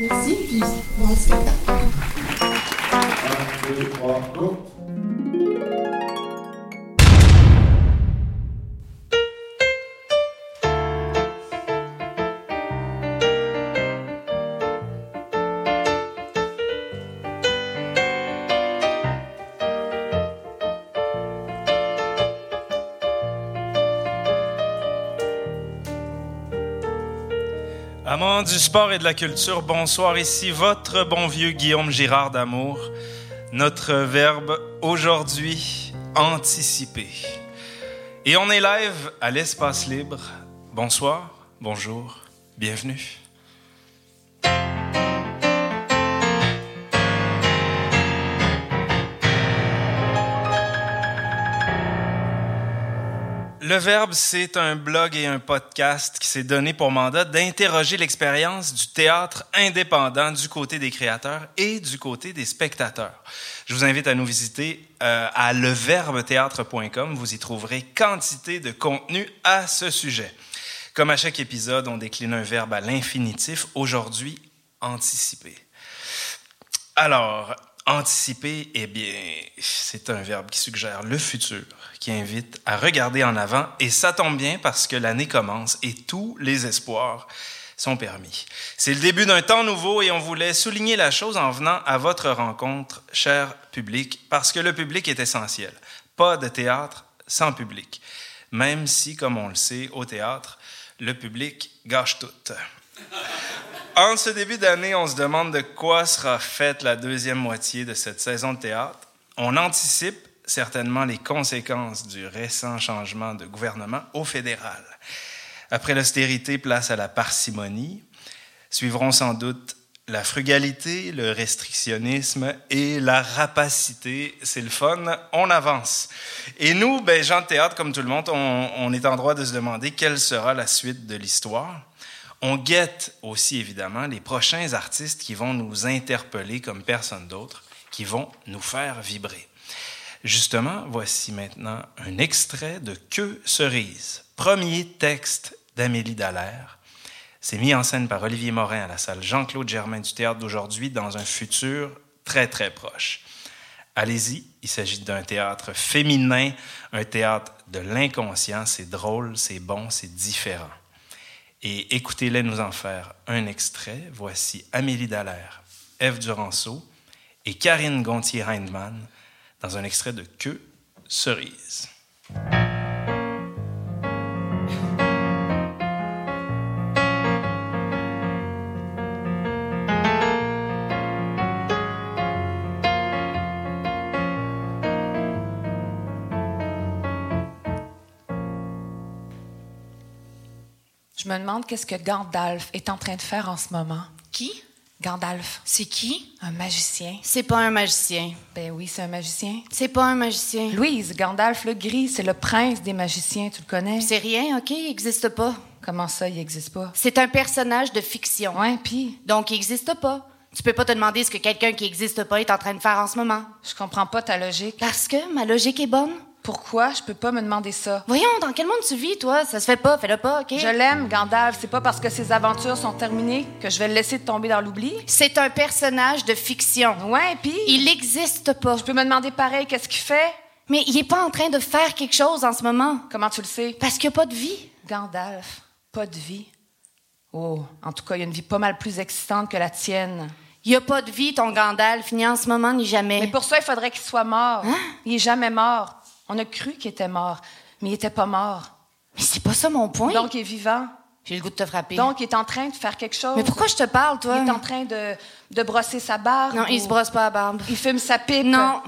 Merci, puis bon spectacle. 1, 2, 3, go! Du sport et de la culture, bonsoir. Ici votre bon vieux Guillaume Girard d'Amour. Notre verbe aujourd'hui, anticiper. Et on est live à l'espace libre. Bonsoir, bonjour, bienvenue. Le Verbe, c'est un blog et un podcast qui s'est donné pour mandat d'interroger l'expérience du théâtre indépendant du côté des créateurs et du côté des spectateurs. Je vous invite à nous visiter euh, à leverbethéâtre.com. Vous y trouverez quantité de contenu à ce sujet. Comme à chaque épisode, on décline un verbe à l'infinitif. Aujourd'hui, anticiper. Alors, anticiper, eh bien, c'est un verbe qui suggère le futur, qui invite à regarder en avant, et ça tombe bien parce que l'année commence et tous les espoirs sont permis. C'est le début d'un temps nouveau et on voulait souligner la chose en venant à votre rencontre, cher public, parce que le public est essentiel. Pas de théâtre sans public. Même si, comme on le sait, au théâtre, le public gâche tout. En ce début d'année, on se demande de quoi sera faite la deuxième moitié de cette saison de théâtre. On anticipe certainement les conséquences du récent changement de gouvernement au fédéral. Après l'austérité, place à la parcimonie. Suivront sans doute la frugalité, le restrictionnisme et la rapacité. C'est le fun, on avance. Et nous, ben, gens de théâtre, comme tout le monde, on, on est en droit de se demander quelle sera la suite de l'histoire. On guette aussi, évidemment, les prochains artistes qui vont nous interpeller comme personne d'autre, qui vont nous faire vibrer. Justement, voici maintenant un extrait de Que cerise, premier texte d'Amélie Dallaire. C'est mis en scène par Olivier Morin à la salle Jean-Claude Germain du théâtre d'aujourd'hui dans un futur très très proche. Allez-y, il s'agit d'un théâtre féminin, un théâtre de l'inconscient, c'est drôle, c'est bon, c'est différent. Et écoutez-les nous en faire un extrait. Voici Amélie Dallaire, Ève Duranceau et Karine Gontier-Hindman dans un extrait de Que cerise. Je me demande qu'est-ce que Gandalf est en train de faire en ce moment. Qui? Gandalf, C'est qui? un magicien. C'est pas un magicien. Ben oui, c'est un magicien. C'est pas un magicien. Louise, Gandalf le gris, c'est le prince des magiciens, tu le connais? C'est rien, OK? Il existe pas. Comment ça, il n'existe pas? C'est un personnage de fiction. Ouais, puis? Donc, il existe pas. Tu peux pas te demander ce que quelqu'un qui existe pas est en train de faire en ce moment. je comprends pas ta logique. Parce que ma logique est bonne. Pourquoi je peux pas me demander ça? Voyons, dans quel monde tu vis, toi? Ça se fait pas, fais-le pas, OK? Je l'aime, Gandalf. C'est pas parce que ses aventures sont terminées que je vais le laisser tomber dans l'oubli. C'est un personnage de fiction. Ouais, puis Il existe pas. je peux me demander pareil, qu'est-ce qu'il fait? Mais il est pas en train de faire quelque chose en ce moment. Comment tu le sais? Parce qu'il n'y a pas de vie. Gandalf, pas de vie. Oh, en tout cas, il y a une vie pas mal plus excitante que la tienne. Il n'y a pas de vie, ton Gandalf, ni en ce moment, ni jamais. Mais pour ça, il faudrait qu'il soit mort. Il est jamais mort. On a cru qu'il était mort, mais il était pas mort. Mais c'est pas ça mon point. Donc, il est vivant. J'ai le goût de te frapper. Donc, il est en train de faire quelque chose. Mais pourquoi je te parle, toi? Il est en train de, de brosser sa barbe. Non, il ou- se brosse pas la barbe. Il fume sa pipe. Non.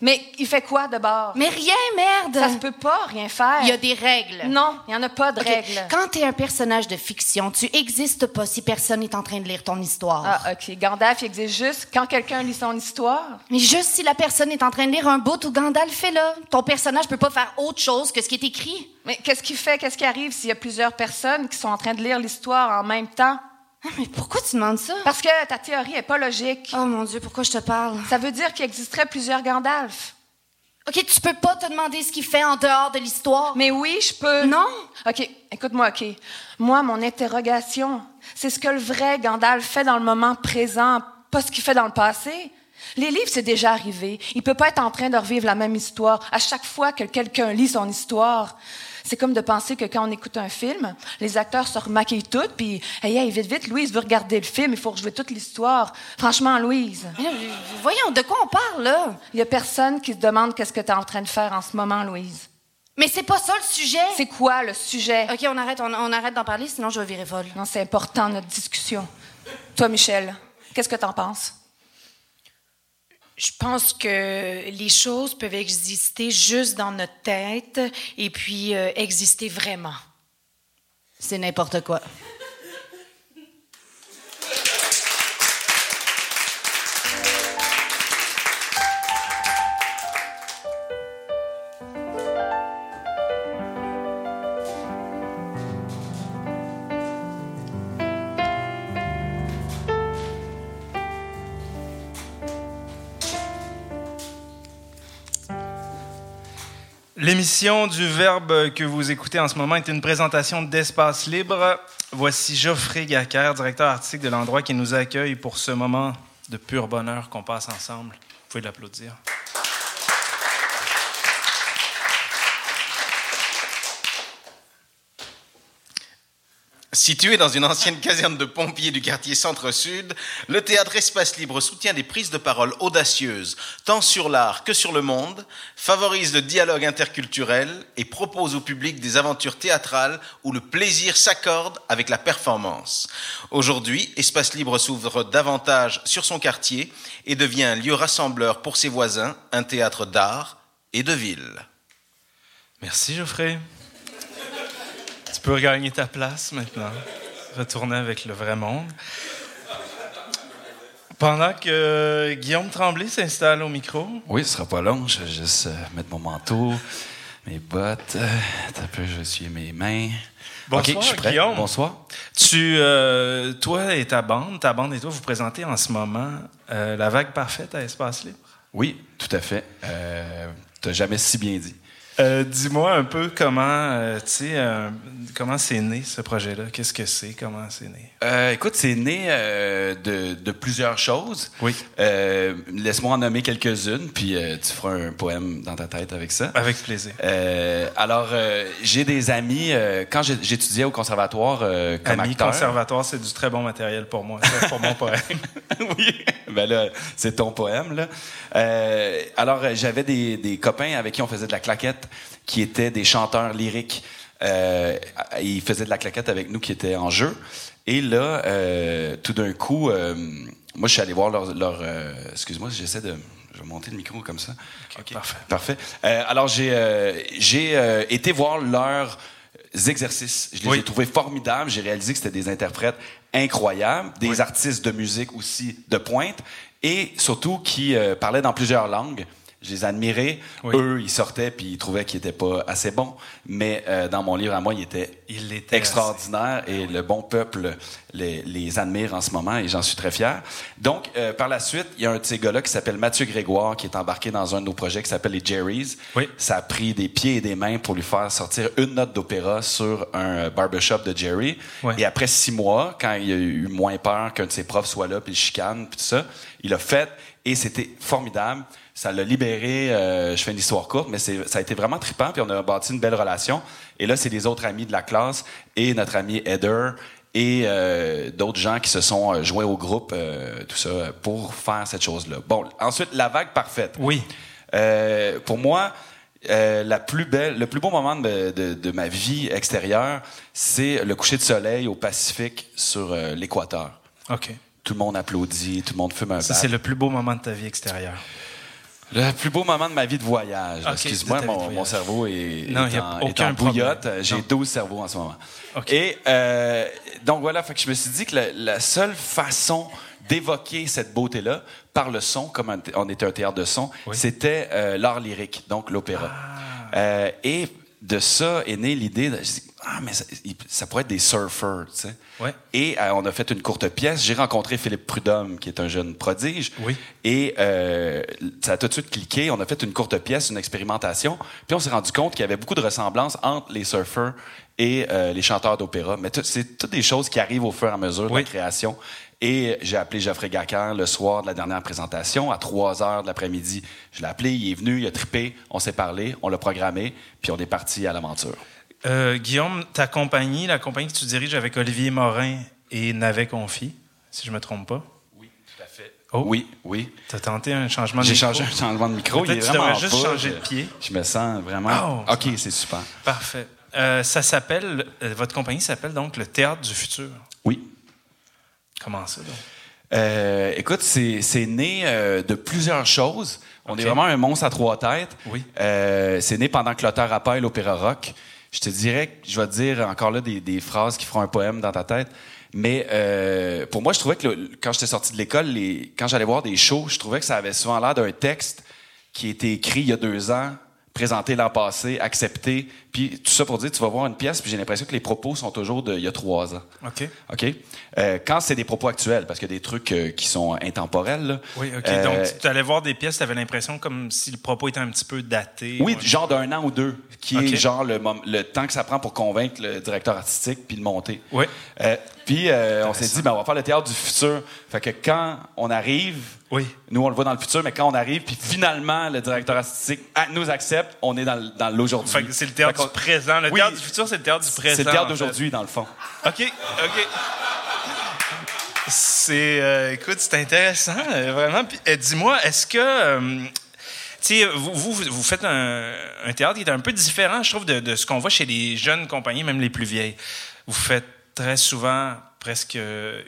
Mais il fait quoi de bord? Mais rien, merde! Ça se peut pas rien faire. Il y a des règles. Non, il y en a pas de règles. Quand tu es un personnage de fiction, tu existes pas si personne n'est en train de lire ton histoire. Ah, OK. Gandalf, il existe juste quand quelqu'un lit son histoire? Mais juste si la personne est en train de lire un bout où Gandalf fait là, ton personnage peut pas faire autre chose que ce qui est écrit. Mais qu'est-ce qui fait? Qu'est-ce qui arrive s'il y a plusieurs personnes qui sont en train de lire l'histoire en même temps? Ah, mais pourquoi tu demandes ça? Parce que ta théorie est pas logique. Oh mon Dieu, pourquoi je te parle? Ça veut dire qu'il existerait plusieurs Gandalf. OK, tu peux pas te demander ce qu'il fait en dehors de l'histoire. Mais oui, je peux. Non? OK, écoute-moi, OK. Moi, mon interrogation, c'est ce que le vrai Gandalf fait dans le moment présent, pas ce qu'il fait dans le passé. Les livres, c'est déjà arrivé. Il peut pas être en train de revivre la même histoire à chaque fois que quelqu'un lit son histoire. C'est comme de penser que quand on écoute un film, les acteurs se remaquillent toutes, puis hey, hey, vite, vite, Louise veut regarder le film, il faut rejouer toute l'histoire. Franchement, Louise, Mais Voyons, de quoi on parle, là? il y a personne qui se demande qu'est-ce que tu es en train de faire en ce moment, Louise. Mais c'est pas ça le sujet? C'est quoi le sujet? OK, on arrête, on, on arrête d'en parler, sinon je vais virer folle. Non, c'est important, notre discussion. Toi, Michel, qu'est-ce que t'en penses? Je pense que les choses peuvent exister juste dans notre tête et puis euh, exister vraiment. C'est n'importe quoi. L'émission du Verbe que vous écoutez en ce moment est une présentation d'Espace Libre. Voici Geoffrey Gacker, directeur artistique de l'endroit qui nous accueille pour ce moment de pur bonheur qu'on passe ensemble. Vous pouvez l'applaudir. Situé dans une ancienne caserne de pompiers du quartier Centre-Sud, le théâtre Espace Libre soutient des prises de parole audacieuses, tant sur l'art que sur le monde, favorise le dialogue interculturel et propose au public des aventures théâtrales où le plaisir s'accorde avec la performance. Aujourd'hui, Espace Libre s'ouvre davantage sur son quartier et devient un lieu rassembleur pour ses voisins, un théâtre d'art et de ville. Merci, Geoffrey. Tu peux regagner ta place maintenant. Retourner avec le vrai monde. Pendant que Guillaume Tremblay s'installe au micro. Oui, ce sera pas long. Je vais juste euh, mettre mon manteau, mes bottes. Euh, un peu, je suis mes mains. Bonsoir, OK, je suis prêt. Guillaume. Bonsoir. Tu, euh, toi et ta bande, ta bande et toi, vous présentez en ce moment euh, la vague parfaite à Espace Libre. Oui, tout à fait. Euh, T'as jamais si bien dit. Euh, Dis-moi un peu comment, euh, tu sais, euh, comment c'est né ce projet-là? Qu'est-ce que c'est? Comment c'est né? Euh, écoute, c'est né euh, de, de plusieurs choses. Oui. Euh, Laisse-moi en nommer quelques-unes, puis tu feras un poème dans ta tête avec ça. Avec plaisir. Alors, j'ai des amis. quand j'étudiais au conservatoire comme Ami acteur, conservatoire, c'est du très bon matériel pour moi. Pour mon poème. oui. Ben là, c'est ton poème, là. Alors, j'avais des, des copains avec qui on faisait de la claquette, qui étaient des chanteurs lyriques. Euh, ils faisaient de la claquette avec nous qui étaient en jeu. Et là, euh, tout d'un coup, euh, moi, je suis allé voir leur... leur euh, excuse-moi, j'essaie de... Je vais monter le micro comme ça. Ok, parfait. Parfait. Euh, alors, j'ai euh, j'ai euh, été voir leurs exercices. Je les Oui. ai trouvés formidables. J'ai réalisé que c'était des interprètes incroyables, des Oui. artistes de musique aussi de pointe, et surtout qui euh, parlaient dans plusieurs langues. Je les admirais. Oui. Eux, ils sortaient puis ils trouvaient qu'ils étaient pas assez bons. Mais euh, dans mon livre à moi, ils étaient Il l'était extraordinaires et le bon peuple les, les admire en ce moment et j'en suis très fier. Donc, euh, par la suite, il y a un de ces gars-là qui s'appelle Mathieu Grégoire qui est embarqué dans un de nos projets qui s'appelle les Jerry's. Oui. Ça a pris des pieds et des mains pour lui faire sortir une note d'opéra sur un euh, barbershop de Jerry. Oui. Et après six mois, quand il a eu moins peur qu'un de ses profs soit là puis le chicane puis tout ça, il a fait et c'était formidable. Ça l'a libéré. euh, je fais une histoire courte, mais c'est- ça a été vraiment trippant. Puis on a bâti une belle relation. Et là, c'est les autres amis de la classe et notre ami Heather et euh, d'autres gens qui se sont euh, joints au groupe, euh, tout ça, pour faire cette chose-là. Bon, ensuite, la vague parfaite. Oui. Pour moi, euh, la plus belle, le plus beau moment de, de- de ma vie extérieure, c'est le coucher de soleil au Pacifique sur euh, l'équateur. OK. Tout le monde applaudit, tout le monde fume un Ça, c'est le plus beau moment de ta vie extérieure. Le plus beau moment de ma vie de voyage. Excuse-moi, mon, cerveau est, Non, en, aucun est en bouillotte. J'ai Non. 12 cerveaux en ce moment. Et euh, donc voilà, fait que je me suis dit que la, la seule façon d'évoquer cette beauté-là par le son, comme on- on était un théâtre de son, Oui. c'était euh, l'art lyrique, donc l'opéra. Ah. Euh, et de ça est née l'idée de ah mais ça, pourrait être des surfeurs, tu sais. Ouais. Et euh, on a fait une courte pièce. J'ai rencontré Philippe Prudhomme, qui est un jeune prodige. Oui. Et euh, ça a tout de suite cliqué. On a fait une courte pièce, une expérimentation. Puis on s'est rendu compte qu'il y avait beaucoup de ressemblances entre les surfeurs et euh, les chanteurs d'opéra. Mais c'est toutes des choses qui arrivent au fur et à mesure de la création. Et j'ai appelé Geoffrey Gacquin le soir de la dernière présentation, à 3 heures de l'après-midi. Je l'ai appelé, il est venu, il a trippé, on s'est parlé, on l'a programmé, puis on est parti à l'aventure. Euh, Guillaume, ta compagnie, la compagnie que tu diriges avec Olivier Morin et Navet Confi, si je me trompe pas. Oui, tout à fait. Oh. Oui, oui. Tu as tenté un changement de J'ai micro? changé un changement de micro. Il est tu devrais juste pas, changer de pied. Je me sens vraiment. Oh, ok, c'est super. Parfait. Euh, ça s'appelle, euh, votre compagnie s'appelle donc le Théâtre du Futur. Oui. Comment ça, donc? Euh, écoute, c'est c'est né euh, de plusieurs choses. On est vraiment un monstre à trois têtes. Oui. Euh, c'est né pendant que l'auteur rappelle l'opéra rock. Je te dirais, je vais te dire encore là des, des phrases qui feront un poème dans ta tête. Mais euh, pour moi, je trouvais que le- quand j'étais sorti de l'école, les- quand j'allais voir des shows, je trouvais que ça avait souvent l'air d'un texte qui a été écrit il y a deux ans, présenté l'an passé, accepté. Puis tout ça pour dire, tu vas voir une pièce, puis j'ai l'impression que les propos sont toujours de il y a trois ans. OK. OK? Euh, quand c'est des propos actuels, parce qu'il y a des trucs euh, qui sont intemporels. là. Oui, OK. Euh, Donc, tu allais voir des pièces, tu avais l'impression comme si le propos était un petit peu daté. oui, Ouais. genre d'un an ou deux, qui est genre le, le temps que ça prend pour convaincre le directeur artistique puis le monter. Oui. Euh, puis euh, on s'est dit, ben, on va faire le théâtre du futur. Fait que quand on arrive, Oui. nous on le voit dans le futur, mais quand on arrive, puis finalement le directeur artistique ah, nous accepte, on est dans, l'aujourd'hui. C'est le théâtre du présent. Le Oui. théâtre du futur, c'est le théâtre du présent. C'est le théâtre d'aujourd'hui, dans le fond. OK, OK. C'est, euh, écoute, c'est intéressant, euh, vraiment. Puis, euh, dis-moi, est-ce que, tu sais, vous, vous, vous faites un, un théâtre qui est un peu différent, je trouve, de, de ce qu'on voit chez les jeunes compagnies, même les plus vieilles. Vous faites très souvent, presque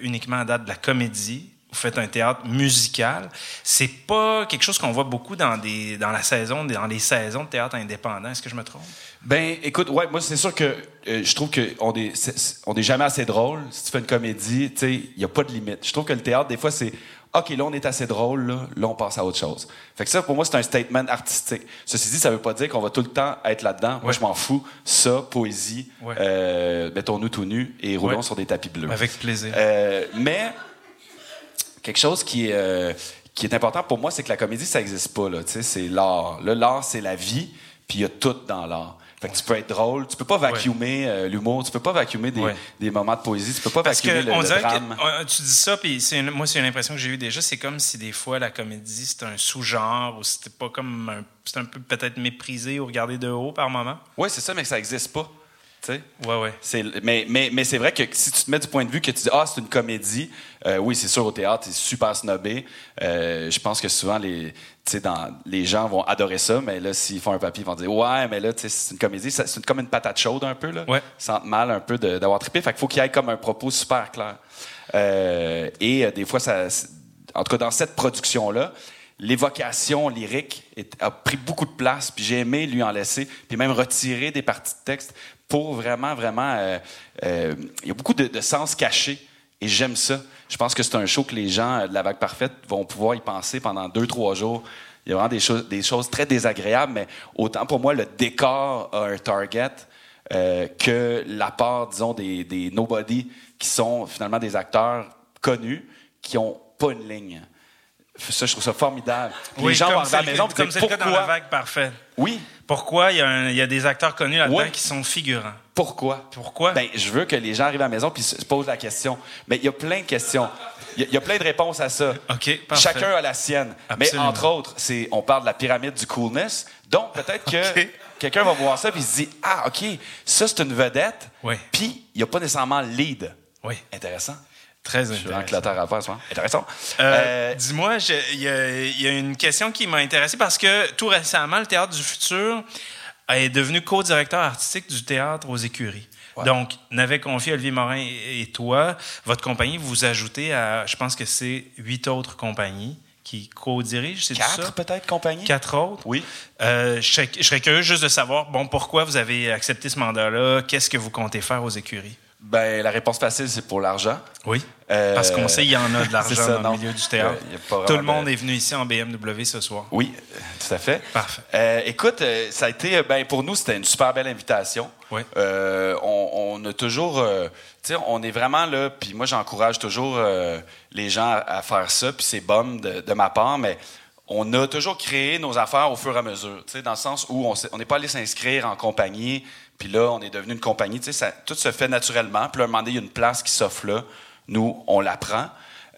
uniquement à date, de la comédie. Vous faites un théâtre musical. C'est pas quelque chose qu'on voit beaucoup dans des dans la saison, dans les saisons de théâtre indépendant. Est-ce que je me trompe? Ben, écoute, ouais, moi, c'est sûr que euh, je trouve qu'on est, c'est- c'est- on est jamais assez drôle. Si tu fais une comédie, tu sais, il n'y a pas de limite. Je trouve que le théâtre, des fois, c'est OK, là, on est assez drôle, là, là, on passe à autre chose. Fait que ça, pour moi, c'est un statement artistique. Ceci dit, ça veut pas dire qu'on va tout le temps être là-dedans. Moi, je m'en fous. Ça, poésie, Ouais. euh, mettons-nous tout nus et roulons Ouais. sur des tapis bleus. Avec plaisir. Euh, mais quelque chose qui est, euh, qui est important pour moi, c'est que la comédie, ça n'existe pas. C'est l'art. L'art, c'est la vie, puis il y a tout dans l'art. Fait que tu peux être drôle, tu peux pas vacuumer euh, l'humour, tu peux pas vacuumer des, Ouais. des moments de poésie, tu peux pas Parce vacuumer que le, on le dirait drame. que tu dis ça, puis c'est moi c'est une impression que j'ai eue déjà. C'est comme si des fois la comédie c'était un sous-genre ou c'était pas comme un, c'est un peu peut-être méprisé ou regardé de haut par moment. Oui, c'est ça, mais ça n'existe pas. Ouais, ouais. C'est, mais mais, mais c'est vrai que si tu te mets du point de vue que tu dis ah c'est une comédie, euh, oui c'est sûr au théâtre c'est super snobé. Euh, je pense que souvent les dans les gens vont adorer ça, mais là s'ils font un papier ils vont dire ouais mais là c'est une comédie, c'est une- comme une patate chaude un peu là. Ouais. Ils sentent mal un peu de- d'avoir trippé, fait qu'il faut qu'il y ait comme un propos super clair. Euh, et des fois ça, en tout cas dans cette production là. L'évocation lyrique est- a pris beaucoup de place, puis j'ai aimé lui en laisser, puis même retirer des parties de texte pour vraiment, vraiment. euh, euh, il y a beaucoup de, sens caché, et j'aime ça. Je pense que c'est un show que les gens euh, de la vague parfaite vont pouvoir y penser pendant deux, trois jours. Il y a vraiment des choses, très désagréables, mais autant pour moi, le décor a un target euh, que la part, disons, des, des nobody qui sont finalement des acteurs connus qui ont pas une ligne. Ça, je trouve ça formidable. les gens vont arriver à la maison et comme c'est cas dans la pourquoi? vague parfaite. Oui, Pourquoi il y, a un- il y a des acteurs connus là-dedans qui sont figurants? pourquoi? Pourquoi? Ben, je veux que les gens arrivent à la maison puis se se posent la question. Mais il y a plein de questions. Il y a- il y, a plein de réponses à ça. OK, parfait. Chacun a la sienne. Absolument. Mais entre autres, c'est on parle de la pyramide du coolness. Donc peut-être que quelqu'un va voir ça puis se dit ah ok ça c'est une vedette. Oui. Puis il n'y a pas nécessairement le lead. Oui, Intéressant. Très Je suis vraiment intéressant. à faire. Intéressant. Euh, Euh, Dis-moi, je- il y, a- il y a une question qui m'a intéressé parce que tout récemment, le Théâtre du Futur est devenu co-directeur artistique du théâtre aux écuries. Ouais. Donc, n'avait confié Olivier Morin et et toi, votre compagnie, vous vous ajoutez à, je pense que c'est huit autres compagnies qui co-dirigent, c'est quatre ça? peut-être compagnie. Quatre autres? Oui. Euh, je, serais, je serais curieux juste de savoir, bon, pourquoi vous avez accepté ce mandat-là? Qu'est-ce que vous comptez faire aux écuries? Ben, la réponse facile, c'est pour l'argent. Oui. Euh, Parce qu'on sait qu'il y en a de l'argent ça, dans non. le milieu du théâtre. Il pas Tout le monde de- est venu ici en BMW ce soir. Oui, euh, tout à fait. Parfait. Euh, écoute, euh, ça a été, euh, ben, pour nous, c'était une super belle invitation. Oui. Euh, on, on a toujours, euh, tu sais, on est vraiment là, puis moi, j'encourage toujours euh, les gens à, à faire ça, puis c'est bum de, de ma part, mais on a toujours créé nos affaires au fur et à mesure, tu sais, dans le sens où on s'est- on n'est pas allé s'inscrire en compagnie, puis là, on est devenu une compagnie, tu sais, ça- tout se fait naturellement, puis là, à un moment donné, il y a une place qui s'offre là, nous, on la prend.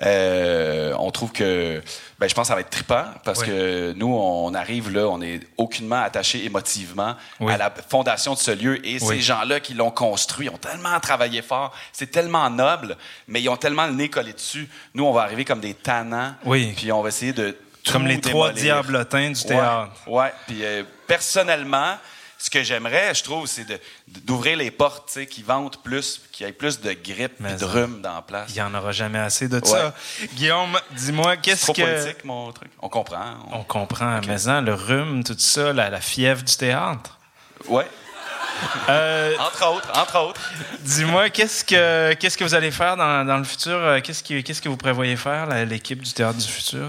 Euh, on trouve que, ben, je pense que ça va être trippant parce Oui. que nous, on arrive là, on est aucunement attaché émotivement Oui. à la fondation de ce lieu et Oui. ces gens-là qui l'ont construit ont tellement travaillé fort, c'est tellement noble, mais ils ont tellement le nez collé dessus. Nous, on va arriver comme des tannants, Oui. puis on va essayer de tout Comme les trois diablotins du Ouais, théâtre. Ouais, puis euh, personnellement, ce que j'aimerais, je trouve, c'est d'ouvrir les portes, tu sais, qui vendent plus, qu'il y ait plus de grippe Mais et de rhume dans la place. Il n'y en aura jamais assez de ça. Guillaume, dis-moi, C'est qu'est-ce que... politique, mon truc. On comprend. on- On comprend, mais hein, le rhume, tout ça, la, la fièvre du théâtre? Ouais. Euh, Entre autres, entre autres. dis-moi, qu'est-ce que qu'est-ce que vous allez faire dans, dans le futur? Euh, Qu'est-ce que qu'est-ce que vous prévoyez faire, l'équipe du théâtre du futur?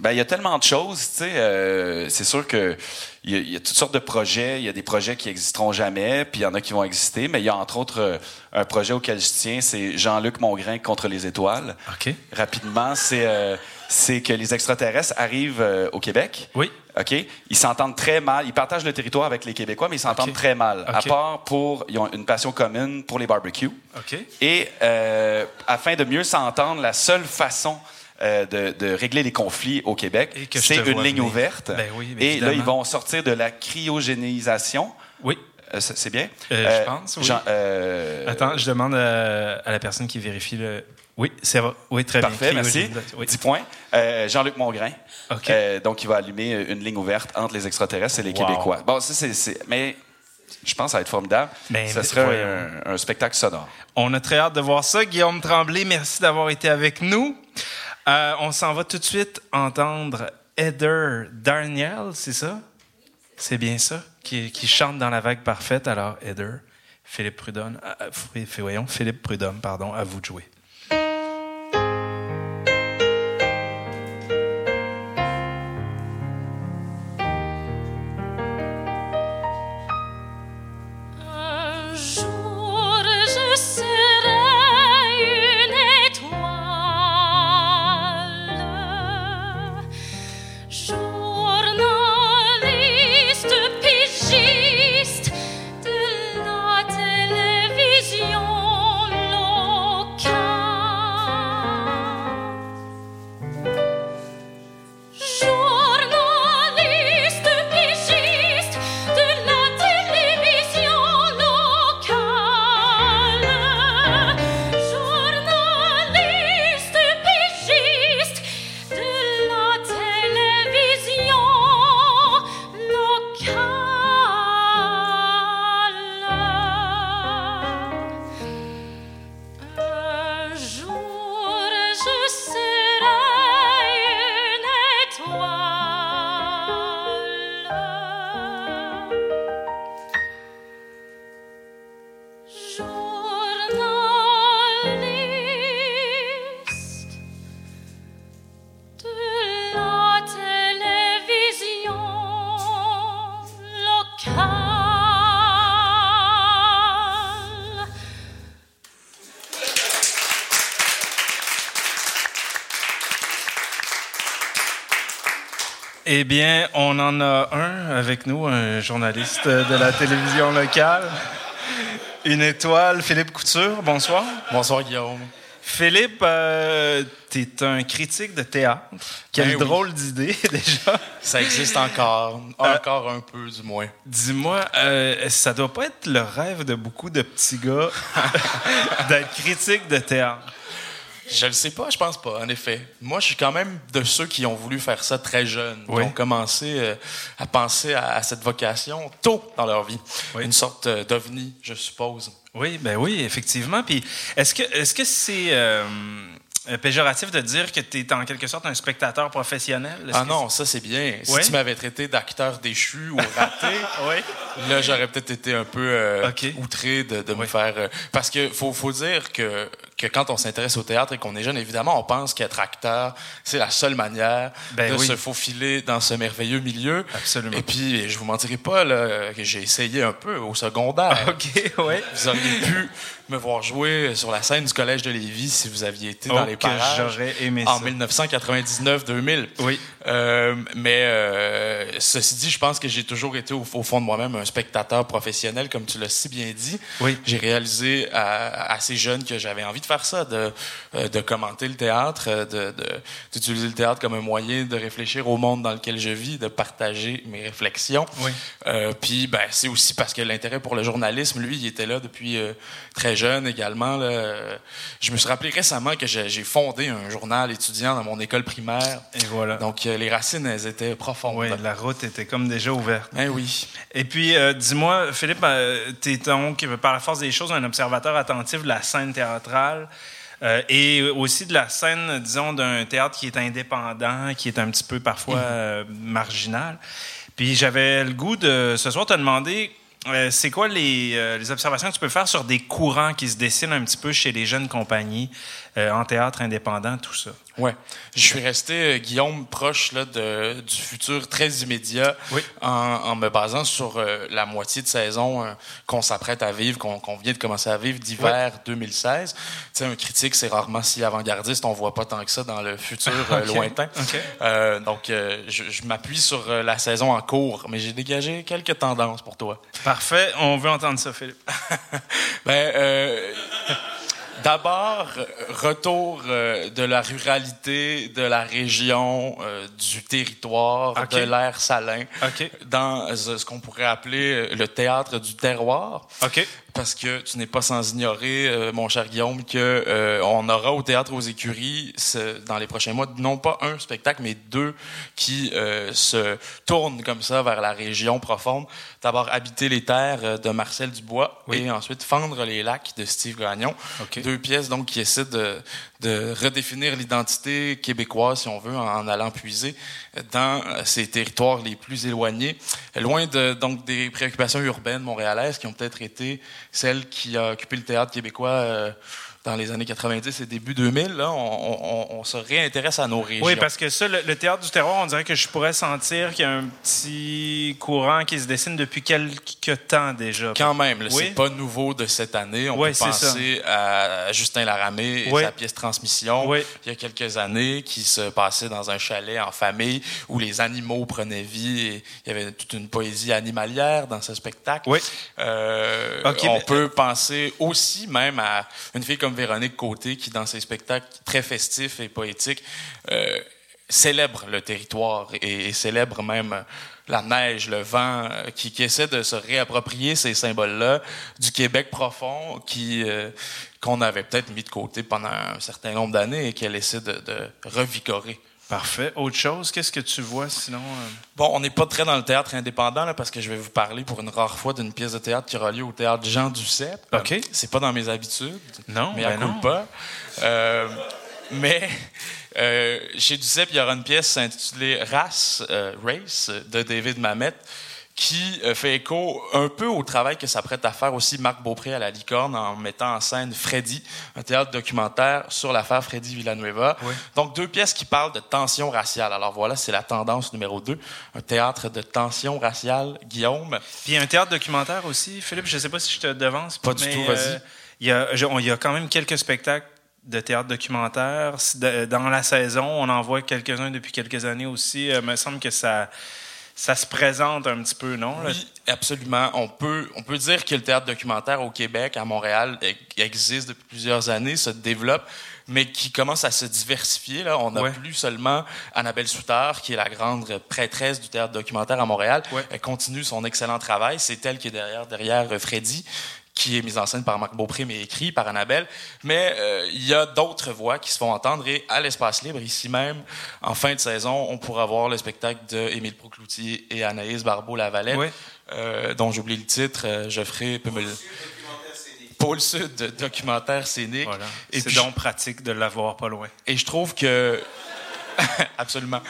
Ben, il y a tellement de choses, tu sais. euh, c'est sûr que il y, a- il y a toutes sortes de projets. Il y a des projets qui existeront jamais, puis il y en a qui vont exister. Mais il y a entre autres un projet auquel je tiens, c'est Jean-Luc Mongrain contre les étoiles. OK. Rapidement, c'est euh, c'est que les extraterrestres arrivent au Québec. Oui. OK? Ils s'entendent très mal. Ils partagent le territoire avec les Québécois, mais ils s'entendent très mal. À part pour. Ils ont une passion commune pour les barbecues. OK. Et euh, afin de mieux s'entendre, la seule façon euh, de, de régler les conflits au Québec, c'est une ligne venir. ouverte. Ben oui, Et là, ils vont sortir de la cryogénisation. Oui. Euh, c'est bien? Euh, je pense, oui. Jean- euh, Attends, je demande à la personne qui vérifie le... Oui, c'est. Oui, très Parfait, bien. merci. Cryogénisation. Oui. 10 points. Jean-Luc Mongrain. OK. Euh, donc, il va allumer une ligne ouverte entre les extraterrestres et les Wow. Québécois. Bon, ça, c'est-. Mais je pense que ça va être formidable. Ben, Ce serait un, un spectacle sonore. On a très hâte de voir ça. Guillaume Tremblay, merci d'avoir été avec nous. Euh, on s'en va tout de suite entendre Heather Darnielle, c'est ça? C'est bien ça? Qui, chante dans la vague parfaite. Alors, Heather, Philippe Prudhomme, euh, euh, voyons, Philippe Prudhomme, pardon, à vous de jouer. Eh bien, on en a un avec nous, un journaliste de la télévision locale. Une étoile, Philippe Couture, bonsoir. Bonsoir Guillaume. Philippe, euh, t'es un critique de théâtre. Quelle Ben oui. drôle d'idée, déjà. Ça existe encore, encore un peu du moins. Dis-moi, euh, ça doit pas être le rêve de beaucoup de petits gars d'être critique de théâtre. Je le sais pas, je pense pas, en effet. Moi, je suis quand même de ceux qui ont voulu faire ça très jeune, Oui. qui ont commencé euh, à penser à, à cette vocation tôt dans leur vie. Oui. Une sorte euh, d'ovni, je suppose. Oui, ben oui, effectivement. Puis, est-ce que est-ce que c'est euh, péjoratif de dire que tu es en quelque sorte un spectateur professionnel? Ah non, ça c'est bien. Si tu m'avais traité d'acteur déchu ou raté, là j'aurais peut-être été un peu euh, outré de, de me faire. parce que faut, faut dire que, que quand on s'intéresse au théâtre et qu'on est jeune, évidemment, on pense qu'être acteur, c'est la seule manière Ben de oui. se faufiler dans ce merveilleux milieu. Absolument. Et puis, je vous mentirai pas là, que j'ai essayé un peu au secondaire. OK, oui. Vous auriez pu me voir jouer sur la scène du Collège de Lévis si vous aviez été dans Oh, les que parages. j'aurais aimé en ça. 1999-2000. Oui. Euh, mais euh, ceci dit, je pense que j'ai toujours été au, au fond de moi-même un spectateur professionnel, comme tu l'as si bien dit. Oui. J'ai réalisé à- assez jeune que j'avais envie de faire ça, de, euh, de commenter le théâtre, euh, de, de- d'utiliser le théâtre comme un moyen de réfléchir au monde dans lequel je vis, de partager mes réflexions. Oui. Euh, puis ben, c'est aussi parce que l'intérêt pour le journalisme, lui, il était là depuis euh, très jeune également. Là. Je me suis rappelé récemment que j'ai j'ai fondé un journal étudiant dans mon école primaire. Et voilà. Donc euh, les racines, elles étaient profondes. Oui, la route était comme déjà ouverte. Ben oui. Et puis, euh, dis-moi, Philippe, tu es donc, par la force des choses, un observateur attentif de la scène théâtrale euh, et aussi de la scène, disons, d'un théâtre qui est indépendant, qui est un petit peu parfois euh, marginal. Puis, j'avais le goût de, ce soir, te demander, euh, c'est quoi les, euh, les observations que tu peux faire sur des courants qui se dessinent un petit peu chez les jeunes compagnies euh, en théâtre indépendant, tout ça? Ouais. Je suis resté, euh, Guillaume, proche là, de, du futur très immédiat Oui. en, en me basant sur euh, la moitié de saison euh, qu'on s'apprête à vivre, qu'on vient de commencer à vivre d'hiver 2016. Tu sais, un critique, c'est rarement si avant-gardiste, on voit pas tant que ça dans le futur euh, lointain. Donc, je, je m'appuie sur la saison en cours, mais j'ai dégagé quelques tendances pour toi. Parfait, on veut entendre ça, Philippe. Ben, d'abord, retour euh, de la ruralité, de la région, euh, du territoire, de l'air salin, dans euh, ce qu'on pourrait appeler le théâtre du terroir. Parce que tu n'es pas sans ignorer, euh, mon cher Guillaume, que euh, on aura au théâtre aux écuries ce- dans les prochains mois non pas un spectacle, mais deux qui euh, se tournent comme ça vers la région profonde. D'abord habiter les terres euh, de Marcel Dubois Oui. et ensuite fendre les lacs de Steve Gagnon. OK. Deux pièces donc qui essaient de, de redéfinir l'identité québécoise, si on veut, en, allant puiser dans euh, ces territoires les plus éloignés, loin de donc des préoccupations urbaines montréalaises qui ont peut-être été celles qui ont occupé le théâtre québécois euh, dans les années 90 et début 2000. Là, on, on- on se réintéresse à nos régions. Oui, parce que ça, le, le théâtre du terroir, on dirait que je pourrais sentir qu'il y a un petit courant qui se dessine depuis quelques temps déjà. Quand même, Oui. c'est pas nouveau de cette année. On Oui, peut penser à Justin Laramé et Oui. sa pièce Transmission il y a quelques années qui se passait dans un chalet en famille où les animaux prenaient vie et il y avait toute une poésie animalière dans ce spectacle. Oui. Euh, on mais- peut penser aussi même à une fille comme Véronique Côté qui, dans ses spectacles très festifs et poétiques, euh, célèbre le territoire et, célèbre même euh, la neige, le vent, euh, qui, essaie de se réapproprier ces symboles-là du Québec profond qui qu'on avait peut-être mis de côté pendant un certain nombre d'années et qu'elle essaie de revigorer. Parfait. Autre chose, qu'est-ce que tu vois sinon? euh? Bon, on n'est pas très dans le théâtre indépendant là, parce que je vais vous parler pour une rare fois d'une pièce de théâtre qui aura lieu au théâtre Jean Duceppe. OK. C'est pas dans mes habitudes. Non, mais ben à non. pas. Euh, mais euh, chez Duceppe, il y aura une pièce intitulée Race, euh, Race de David Mamet qui euh, fait écho un peu au travail que s'apprête à faire aussi Marc Beaupré à la Licorne en mettant en scène Freddy, un théâtre documentaire sur l'affaire Freddy Villanueva. Oui. Donc deux pièces qui parlent de tension raciale. Alors voilà, c'est la tendance numéro deux, un théâtre de tension raciale. Guillaume, Puis un théâtre documentaire aussi. Philippe, je ne sais pas si je te devance. Pas du tout, vas-y. euh, Il y, y a quand même quelques spectacles de théâtre documentaire. Dans la saison, on en voit quelques-uns depuis quelques années aussi. Euh, Il me semble que ça, ça se présente un petit peu, non? Oui, absolument. On peut, on peut dire que le théâtre documentaire au Québec, à Montréal, existe depuis plusieurs années, se développe, mais qui commence à se diversifier. Là. On n'a Ouais. plus seulement Annabelle Soutard, qui est la grande prêtresse du théâtre documentaire à Montréal. Ouais. Elle continue son excellent travail. C'est elle qui est derrière, derrière euh, Freddy qui est mise en scène par Marc Beaupré, mais écrit par Annabelle. Mais euh, il y a d'autres voix qui se font entendre. Et à l'Espace Libre, ici même, en fin de saison, on pourra voir le spectacle de Émile Procloutier et Anaïs Barbeau-Lavalette, Ouais. euh, dont j'oublie le titre. Euh, Geoffrey peut me le... Pôle Sud documentaire scénique. Voilà. Et C'est donc pratique de l'avoir pas loin. et je trouve que. Absolument.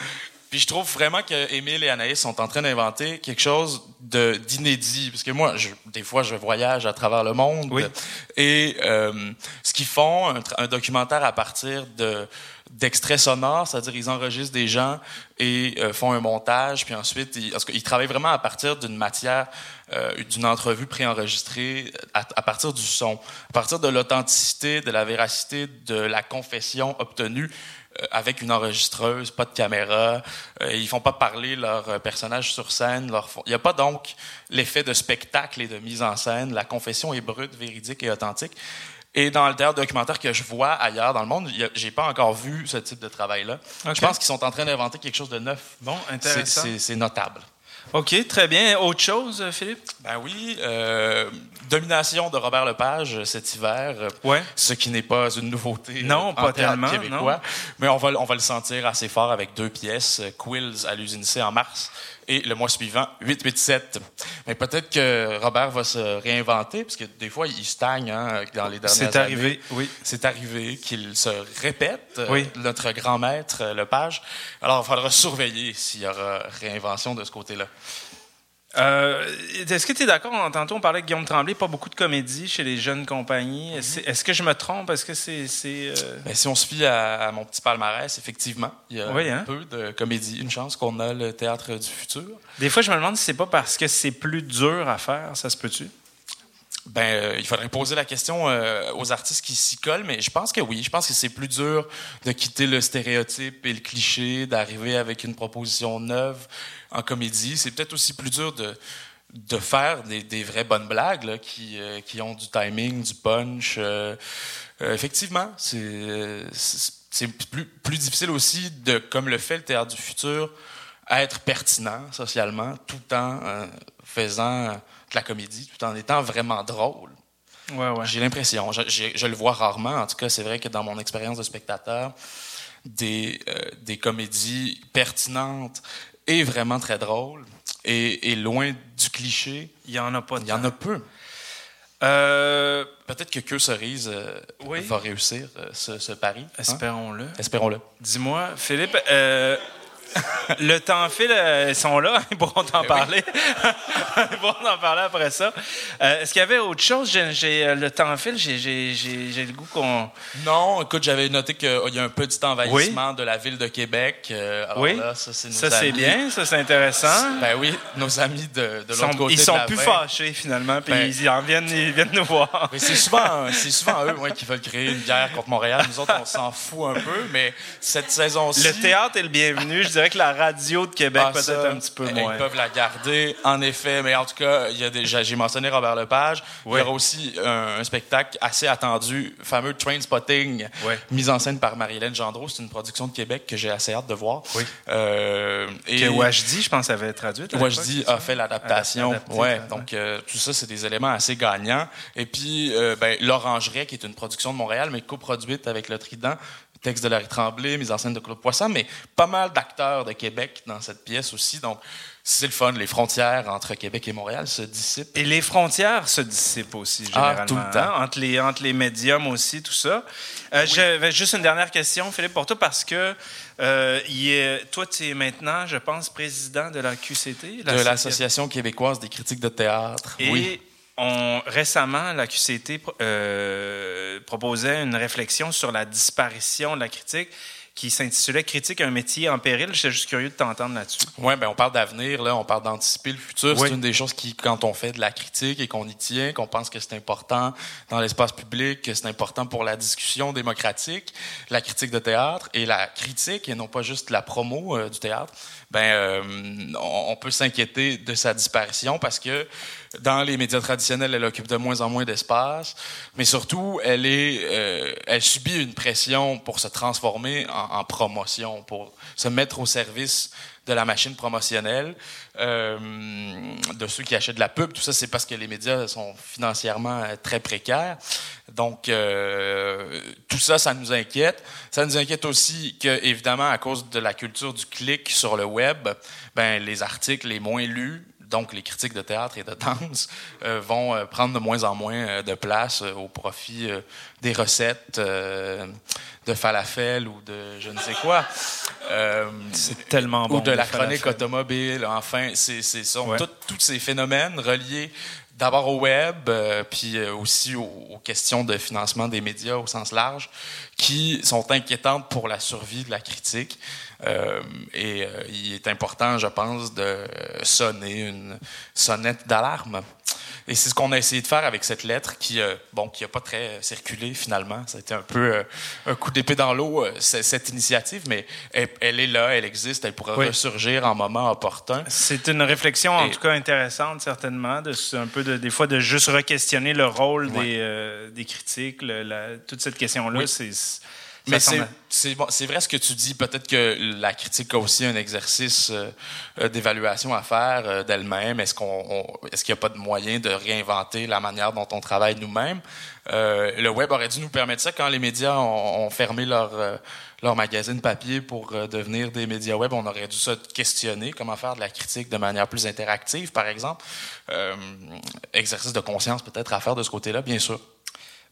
Puis je trouve vraiment que Émile et Anaïs sont en train d'inventer quelque chose de d'inédit. Parce que moi, je- des fois, je voyage à travers le monde. Oui. Et euh, ce qu'ils font, un, documentaire à partir de d'extraits sonores, c'est-à-dire ils enregistrent des gens et euh, font un montage, puis ensuite ils, parce travaillent vraiment à partir d'une matière, euh, d'une entrevue préenregistrée, à, à partir du son, à partir de l'authenticité, de la véracité, de la confession obtenue avec une enregistreuse, pas de caméra. Euh, ils font pas parler leur euh, personnage sur scène. Leur Il n'y a pas donc l'effet de spectacle et de mise en scène. La confession est brute, véridique et authentique. Et dans le théâtre documentaire que je vois ailleurs dans le monde, j'ai pas encore vu ce type de travail-là. Je pense qu'ils sont en train d'inventer quelque chose de neuf. Bon, C'est- intéressant. C'est notable. OK, très bien. Autre chose, euh, Philippe? Ben oui, euh, domination de Robert Lepage cet hiver. Ouais. Ce qui n'est pas une nouveauté Non, en pas tellement, québécois. non. Mais on va, on va le sentir assez fort avec deux pièces, Quills à l'usine C en mars et le mois suivant, 887. Mais peut-être que Robert va se réinventer, parce que des fois, il stagne hein, dans les dernières C'est années. arrivé, oui. C'est arrivé qu'il se répète, euh, Oui. notre grand maître euh, Lepage. Alors, il faudra surveiller s'il y aura réinvention de ce côté-là. Euh, est-ce que tu es d'accord? Tantôt, on parlait de Guillaume Tremblay, pas beaucoup de comédie chez les jeunes compagnies. Est-ce est-ce que je me trompe? Est-ce que c'est. c'est, euh, Ben, si on se fie à, à mon petit palmarès, effectivement, il y a Oui, un hein? peu de comédie. Une chance qu'on a le théâtre du futur. Des fois, je me demande si c'est pas parce que c'est plus dur à faire, ça se peut-tu? Ben, euh, il faudrait poser la question euh, aux artistes qui s'y collent, mais je pense que oui. Je pense que c'est plus dur de quitter le stéréotype et le cliché, d'arriver avec une proposition neuve en comédie. C'est peut-être aussi plus dur de de faire des, des vraies bonnes blagues là, qui, euh, qui ont du timing, du punch. euh, euh, effectivement, c'est plus, plus difficile aussi de, comme le fait le théâtre du futur, être pertinent socialement tout en euh, faisant de la comédie, tout en étant vraiment drôle. Ouais, ouais. J'ai l'impression, je, le vois rarement, en tout cas, c'est vrai que dans mon expérience de spectateur, des, euh, des comédies pertinentes et vraiment très drôles, et, et loin du cliché, Il y en a pas de il y en a peu. Euh, Peut-être que Que Cerise euh, Oui. va réussir ce, ce pari. hein? Espérons-le. Espérons-le. Dis-moi, Philippe, le temps file, euh, ils sont là, ils pourront t'en parler. ils pourront en parler après ça. Euh, Est-ce qu'il y avait autre chose? J'ai, euh, le temps file, j'ai, le goût qu'on. Non, écoute, j'avais noté qu'il y a un petit envahissement de la ville de Québec. euh, alors oui, là, ça, c'est bien, ça c'est intéressant. Ben oui, nos amis de, de l'autre côté ils de sont la plus fâchés finalement, puis Ben- ils, en viennent, ils viennent nous voir. Mais c'est souvent, c'est souvent eux ouais, qui veulent créer une guerre contre Montréal. Nous autres, on s'en fout un peu, mais cette saison-ci... Le théâtre est le bienvenu. Je dirais que la radio de Québec Ah, peut-être un petit peu ils moins. peuvent la garder, en effet. Mais en tout cas, il y a déjà, j'ai mentionné Robert Lepage. Il y aura aussi un, un spectacle assez attendu, fameux Train Spotting, Ouais. mis en scène par Marie-Hélène Gendreau. C'est une production de Québec que j'ai assez hâte de voir. Oui. Euh, et Que Wajdi, je pense, avait traduit. Wajdi a fait l'adaptation. Ouais. donc euh, tout ça, c'est des éléments assez gagnants. Et puis, euh, ben, L'Orangerie, qui est une production de Montréal, mais coproduite avec Le Trident, texte de Larry Tremblay, mise en scène de Claude Poisson, mais pas mal d'acteurs de Québec dans cette pièce aussi. Donc, c'est le fun. Les frontières entre Québec et Montréal se dissipent. Et les frontières se dissipent aussi, Ah, généralement. tout le temps. hein, entre, les, entre les médiums aussi, tout ça. Euh, J'avais juste une dernière question, Philippe, pour toi, parce que euh, il est- toi, tu es maintenant, je pense, président de la QCT. De l'Association québécoise des critiques de théâtre. Et Oui. Récemment, la QCT euh, proposait une réflexion sur la disparition de la critique qui s'intitulait Critique, un métier en péril. J'étais juste curieux de t'entendre là-dessus. Oui, ben on parle d'avenir, là, on parle d'anticiper le futur. Oui. C'est une des choses qui, quand on fait de la critique et qu'on y tient, qu'on pense que c'est important dans l'espace public, que c'est important pour la discussion démocratique, la critique de théâtre et la critique, et non pas juste la promo euh, du théâtre, ben euh, on, on peut s'inquiéter de sa disparition parce que dans les médias traditionnels, elle occupe de moins en moins d'espace, mais surtout, elle est, euh, elle subit une pression pour se transformer en, en promotion, pour se mettre au service de la machine promotionnelle, euh, de ceux qui achètent de la pub. Tout ça, c'est parce que les médias sont financièrement euh, très précaires. Donc, euh, tout ça, ça nous inquiète. Ça nous inquiète aussi que, évidemment, à cause de la culture du clic sur le web, ben, les articles les moins lus donc les critiques de théâtre et de danse, euh, vont euh, prendre de moins en moins euh, de place au profit des recettes de falafel ou de je ne sais quoi. C'est tellement bon. ou de la falafel. chronique automobile. Enfin, c'est c'est sont Ouais. tous ces phénomènes reliés d'abord au web, puis aussi aux, aux questions de financement des médias au sens large, qui sont inquiétantes pour la survie de la critique. Euh, et euh, il est important, je pense, de sonner une sonnette d'alarme. Et c'est ce qu'on a essayé de faire avec cette lettre qui, euh, bon, qui a pas très circulé finalement. Ça a été un peu un coup d'épée dans l'eau, cette initiative, mais elle, elle est là, elle existe, elle pourra Oui. ressurgir en moment opportun. C'est une réflexion, en Et- tout cas, intéressante, certainement, de, un peu de, des fois, de juste re-questionner le rôle des, des critiques, le- la- toute cette question-là. Oui. c'est ça Mais c'est bon, vrai ce que tu dis. Peut-être que la critique a aussi un exercice euh, euh, d'évaluation à faire euh, d'elle-même. Est-ce qu'on, on- est-ce qu'il n'y a pas de moyen de réinventer la manière dont on travaille nous-mêmes? Euh, Le web aurait dû nous permettre ça quand les médias ont, ont fermé leur euh, leur magazine papier pour euh, devenir des médias web. On aurait dû se questionner comment faire de la critique de manière plus interactive, par exemple. Euh, exercice de conscience peut-être à faire de ce côté-là, bien sûr.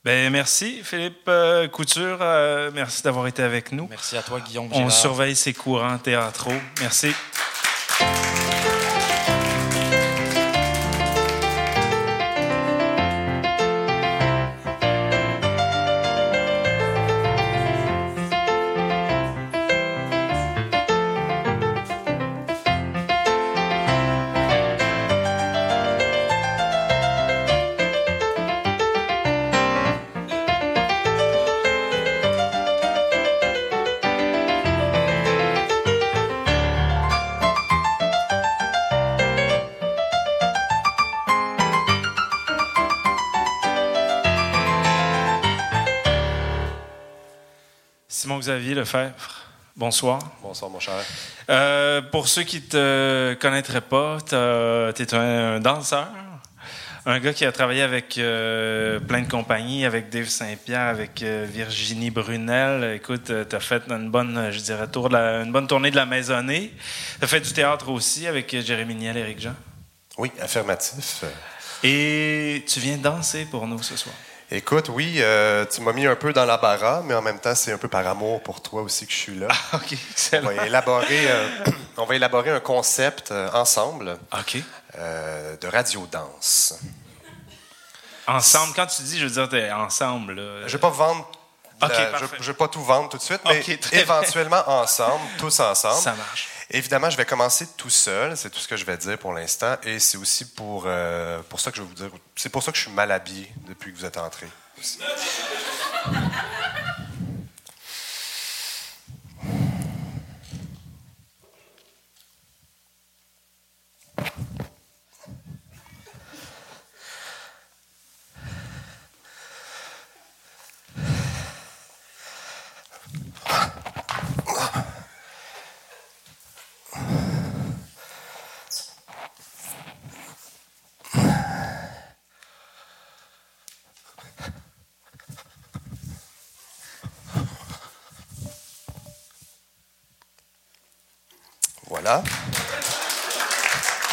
Ben, merci, Philippe euh, Couture. euh, merci d'avoir été avec nous. Merci à toi, Guillaume. On surveille ces courants théâtraux. Merci. Lefebvre, bonsoir. Bonsoir, mon cher. Euh, pour ceux qui te connaîtraient pas, tu es un, danseur, un gars qui a travaillé avec euh, plein de compagnies, avec Dave Saint-Pierre, avec euh, Virginie Brunel. Écoute, tu as fait une bonne, je dirais, tour de la- une bonne tournée de la maisonnée. Tu as fait du théâtre aussi avec Jérémy Niel et Éric Jean. Oui, affirmatif. Et tu viens danser pour nous ce soir. Écoute, oui, euh, tu m'as mis un peu dans la bara, mais en même temps, c'est un peu par amour pour toi aussi que je suis là. OK, On excellent. va élaborer, euh, on va élaborer un concept euh, ensemble OK. de radio-danse. Ensemble, quand tu dis, je veux dire, ensemble. là. Je ne vais pas vendre. Ok, je, vais pas tout vendre tout de suite, mais Ok, éventuellement ensemble, tous ensemble. Ça marche. Évidemment, je vais commencer tout seul, c'est tout ce que je vais dire pour l'instant, et c'est aussi pour, euh, pour ça que je vais vous dire. C'est pour ça que je suis mal habillé depuis que vous êtes entrés.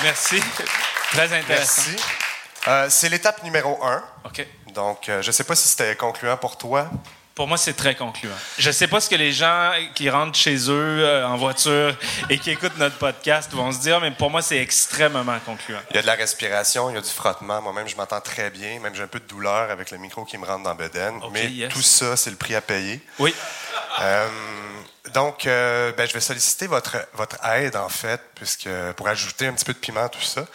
Merci. Très intéressant. Merci. Euh, c'est l'étape numéro un. OK. Donc, euh, je ne sais pas si c'était concluant pour toi. Pour moi, c'est très concluant. Je sais pas ce que les gens qui rentrent chez eux euh, en voiture et qui écoutent notre podcast vont se dire, mais pour moi, c'est extrêmement concluant. Il y a de la respiration, il y a du frottement. Moi-même, je m'entends très bien. Même j'ai un peu de douleur avec le micro qui me rentre dans Beden. Ok, Mais yes. tout ça, c'est le prix à payer. Oui. Donc, euh, ben, je vais solliciter votre, votre aide, en fait, puisque pour ajouter un petit peu de piment tout ça.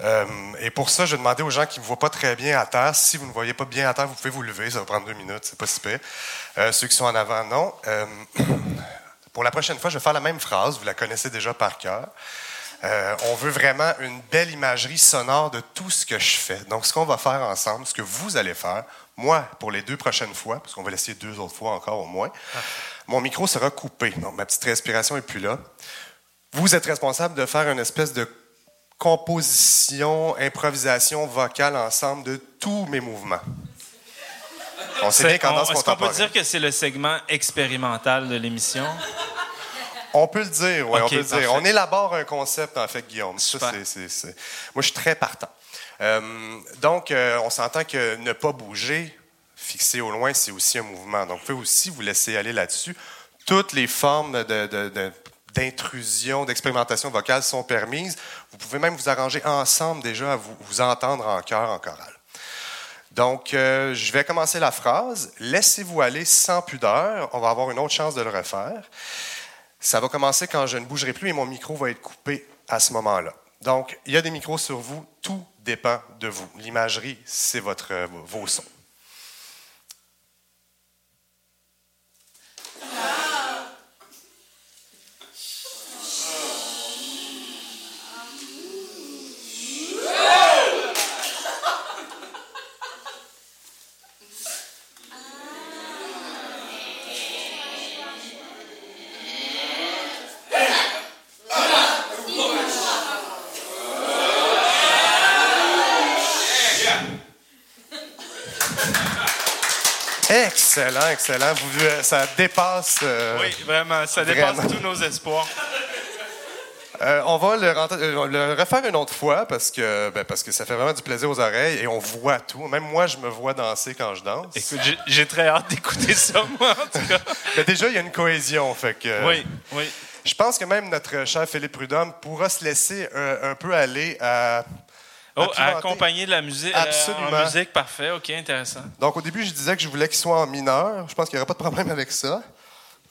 Euh, et pour ça, je vais demander aux gens qui ne me voient pas très bien à terre, si vous ne voyez pas bien à terre, vous pouvez vous lever, ça va prendre deux minutes, c'est pas si pire. Euh, ceux qui sont en avant, non. Pour la prochaine fois, je vais faire la même phrase, vous la connaissez déjà par cœur. On veut vraiment une belle imagerie sonore de tout ce que je fais. Donc, ce qu'on va faire ensemble, ce que vous allez faire, moi, pour les deux prochaines fois, parce qu'on va l'essayer deux autres fois encore au moins, mon micro sera coupé. Donc, ma petite respiration n'est plus là. Vous êtes responsable de faire une espèce de composition, improvisation vocale ensemble de tous mes mouvements. On sait bien qu'en on- danse Est-ce qu'on peut contemporaine. dire que c'est le segment expérimental de l'émission? On peut le dire, oui, on peut le parfait. dire. On élabore un concept, en fait, Guillaume. Ça, c'est- Moi, je suis très partant. Euh, donc, euh, on s'entend que ne pas bouger, fixer au loin, c'est aussi un mouvement. Donc, vous pouvez aussi vous laisser aller là-dessus. Toutes les formes d'intrusion, d'expérimentation vocale sont permises. Vous pouvez même vous arranger ensemble déjà à vous, vous entendre en chœur, en chorale. Donc, euh, je vais commencer la phrase. Laissez-vous aller sans pudeur. On va avoir une autre chance de le refaire. Ça va commencer quand je ne bougerai plus et mon micro va être coupé à ce moment-là. Donc, il y a des micros sur vous. Tout dépend de vous. L'imagerie, c'est votre, euh, vos sons. Excellent, excellent. Vous, euh, ça dépasse. euh, Oui, vraiment, ça dépasse Vraiment. tous nos espoirs. Euh, on va le, refaire une autre fois parce que, ben, parce que ça fait vraiment du plaisir aux oreilles et on voit tout. Même moi, je me vois danser quand je danse. Écoute, j'ai- très hâte d'écouter ça, moi, en tout cas. Déjà, il y a une cohésion. Fait que, Oui, oui. Je pense que même notre cher Philippe Prudhomme pourra se laisser un, un peu aller à. Oh, accompagné de la musique. euh, Absolument. en musique, parfait, ok, intéressant. Donc, au début, je disais que je voulais qu'il soit en mineur. Je pense qu'il n'y aura pas de problème avec ça.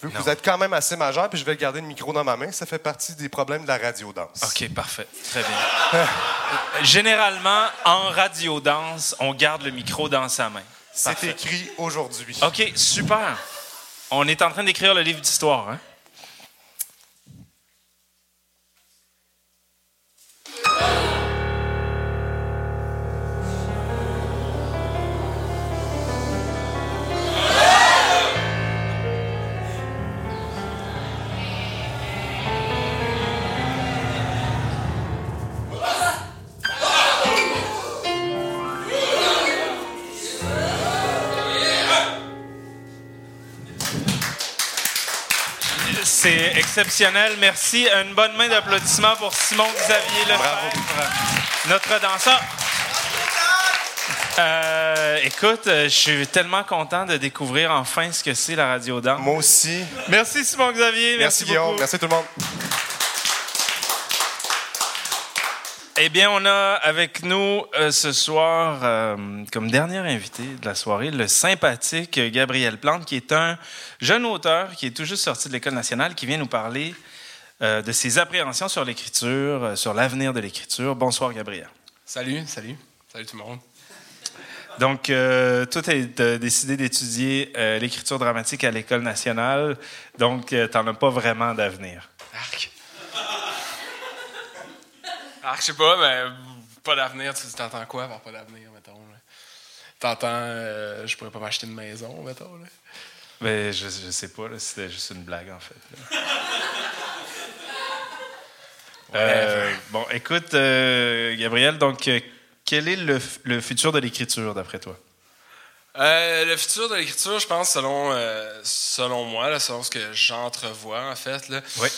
Vu que vous êtes quand même assez majeur, puis je vais garder le micro dans ma main, ça fait partie des problèmes de la radio-danse. Ok, parfait, très bien. Généralement, en radio-danse, on garde le micro dans sa main. C'est écrit aujourd'hui. OK, super. On est en train d'écrire le livre d'histoire. Hein? Exceptionnel. Merci. Une bonne main d'applaudissements pour Simon Xavier Lefebvre, notre danseur. Euh, écoute, euh, je suis tellement content de découvrir enfin ce que c'est la radio danse. Moi aussi. Merci Simon Xavier. Merci, Merci, Guillaume. beaucoup. Merci tout le monde. Eh bien, on a avec nous euh, ce soir, euh, comme dernier invité de la soirée, le sympathique Gabriel Plante, qui est un jeune auteur qui est tout juste sorti de l'École nationale, qui vient nous parler euh, de ses appréhensions sur l'écriture, euh, sur l'avenir de l'écriture. Bonsoir, Gabriel. Salut, salut. Salut tout le monde. Donc, euh, toi, tu as décidé d'étudier euh, l'écriture dramatique à l'École nationale, donc tu n'en as pas vraiment d'avenir. Arc. Arc, je sais pas, mais pas d'avenir. Tu t'entends quoi par pas d'avenir, mettons? T'entends, euh, je pourrais pas m'acheter une maison, mettons? Là? Mais je, je sais pas, c'était juste une blague, en fait. Euh, bon, écoute, euh, Gabriel, donc, euh, quel est le, f- le futur de l'écriture, d'après toi? Euh, le futur de l'écriture, je pense, selon, euh, selon moi, là, selon ce que j'entrevois, en fait, là, Oui.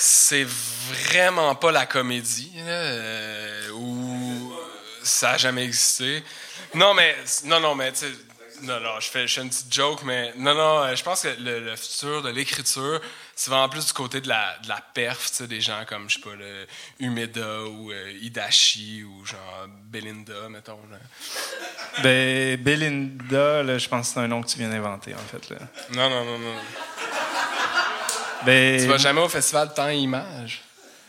C'est vraiment pas la comédie, euh, où ça a jamais existé. Non, mais, non, non, mais, non, non, je fais, je fais une petite joke, mais non, non, euh, je pense que le, le futur de l'écriture, c'est vraiment plus du côté de la, de la perf, tu sais, des gens comme, je sais pas, le Umeda ou euh, Hidashi ou genre Belinda, mettons. Là. Ben, Belinda, je pense que c'est un nom que tu viens d'inventer, en fait. Là. Non, non, non, non. Ben, Tu vas jamais au festival Temps et Images?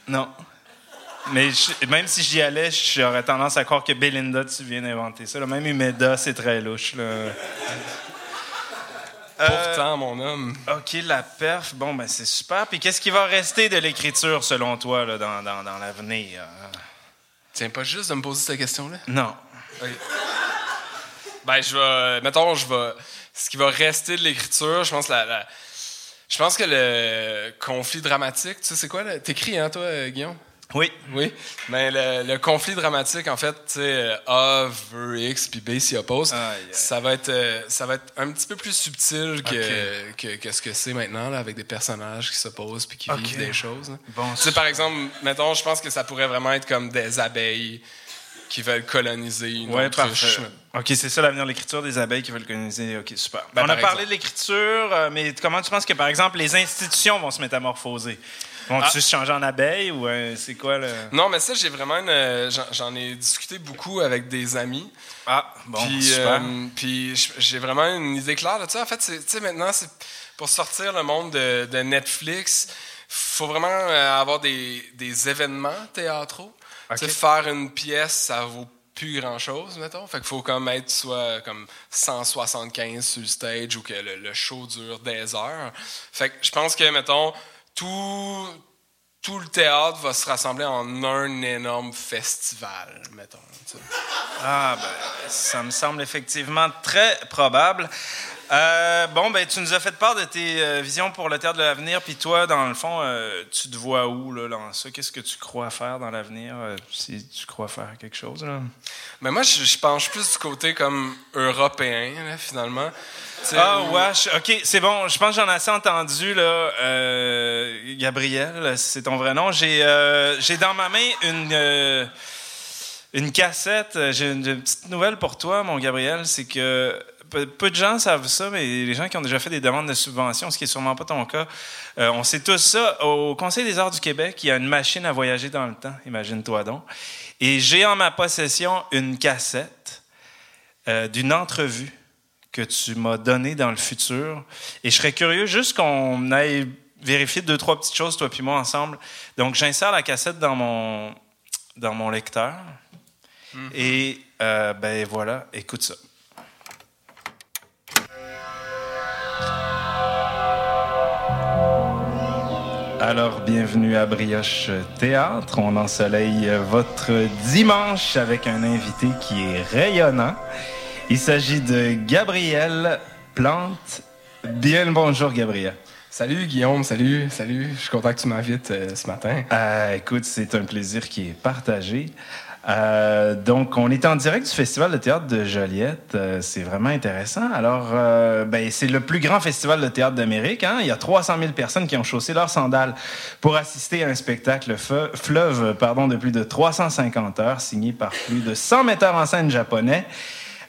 Non. Mais je- même si j'y allais, j'aurais tendance à croire que Belinda, tu viens d'inventer ça. là. Même Umeda, c'est très louche. Là. Pourtant, mon homme. OK, la perf, bon, ben c'est super. Puis qu'est-ce qui va rester de l'écriture, selon toi, là, dans, dans, dans l'avenir? Tiens pas juste de me poser cette question-là? Non. Ben, je vais. Mettons, je vais. Ce qui va rester de l'écriture, je pense la, la- je pense que le conflit dramatique, tu sais, c'est quoi? T'écris, hein, toi, euh, Guillaume? Oui. Oui, mais le, le conflit dramatique, en fait, tu sais, euh, A veut X puis B s'y oppose. Ça va être, euh, ça va être un petit peu plus subtil que, que, que ce que c'est maintenant, là, avec des personnages qui s'opposent puis qui vivent des choses. Bon, Tu sais, par exemple, mettons, je pense que ça pourrait vraiment être comme des abeilles qui veulent coloniser une Ouais, parfait. OK, c'est ça l'avenir de l'écriture des abeilles qui veulent coloniser. OK, super. Ben, On a par parlé exemple. de l'écriture, euh, mais comment tu penses que, par exemple, les institutions vont se métamorphoser? Vont-tu Ah. se changer en abeilles ou euh, c'est quoi le. Non, mais ça, j'ai vraiment une, euh, j'en- ai discuté beaucoup avec des amis. Ah, bon, Puis, super. euh, puis j'ai vraiment une idée claire de ça. En fait, tu sais, maintenant, c'est pour sortir le monde de, de Netflix, faut vraiment avoir des, des événements théâtraux. Sais, faire une pièce, ça vaut plus grand chose, mettons. Fait qu'il faut comme être soit comme 175 sur le stage ou que le, show dure des heures. Fait que je pense que, mettons, tout, tout le théâtre va se rassembler en un énorme festival, mettons. Ah, ben, ça me semble effectivement très probable. Euh, bon, ben, tu nous as fait part de tes euh, visions pour le théâtre de l'avenir, puis toi, dans le fond, euh, tu te vois où, là, dans ça? Qu'est-ce que tu crois faire dans l'avenir, si tu crois faire quelque chose, là? Mais moi, je, je penche plus du côté comme européen, là, finalement. Ah, ouais, je- OK, c'est bon. Je pense que j'en ai assez entendu, là. Gabriel, c'est ton vrai nom. J'ai dans ma main une... une cassette, j'ai une, une petite nouvelle pour toi, mon Gabriel, c'est que peu, de gens savent ça, mais les gens qui ont déjà fait des demandes de subvention, ce qui est sûrement pas ton cas, euh, on sait tous ça. Au Conseil des arts du Québec, il y a une machine à voyager dans le temps, imagine-toi donc. Et j'ai en ma possession une cassette euh, d'une entrevue que tu m'as donnée dans le futur. Et je serais curieux juste qu'on aille vérifier deux, trois petites choses, toi puis moi, ensemble. Donc, j'insère la cassette dans mon, dans mon lecteur. Et euh, ben voilà, écoute ça. Alors, bienvenue à Brioche Théâtre. On ensoleille votre dimanche avec un invité qui est rayonnant. Il s'agit de Gabriel Plante. Bien le bonjour, Gabriel. Salut Guillaume, salut, salut. Je suis content que tu m'invites euh, ce matin. Euh, écoute, c'est un plaisir qui est partagé. Euh, donc, on est en direct du Festival de théâtre de Joliette. Euh, c'est vraiment intéressant. Alors, euh, ben, c'est le plus grand festival de théâtre d'Amérique. Hein? Il y a 300 000 personnes qui ont chaussé leurs sandales pour assister à un spectacle fleuve pardon, de plus de 350 heures, signé par plus de 100 metteurs en scène japonais.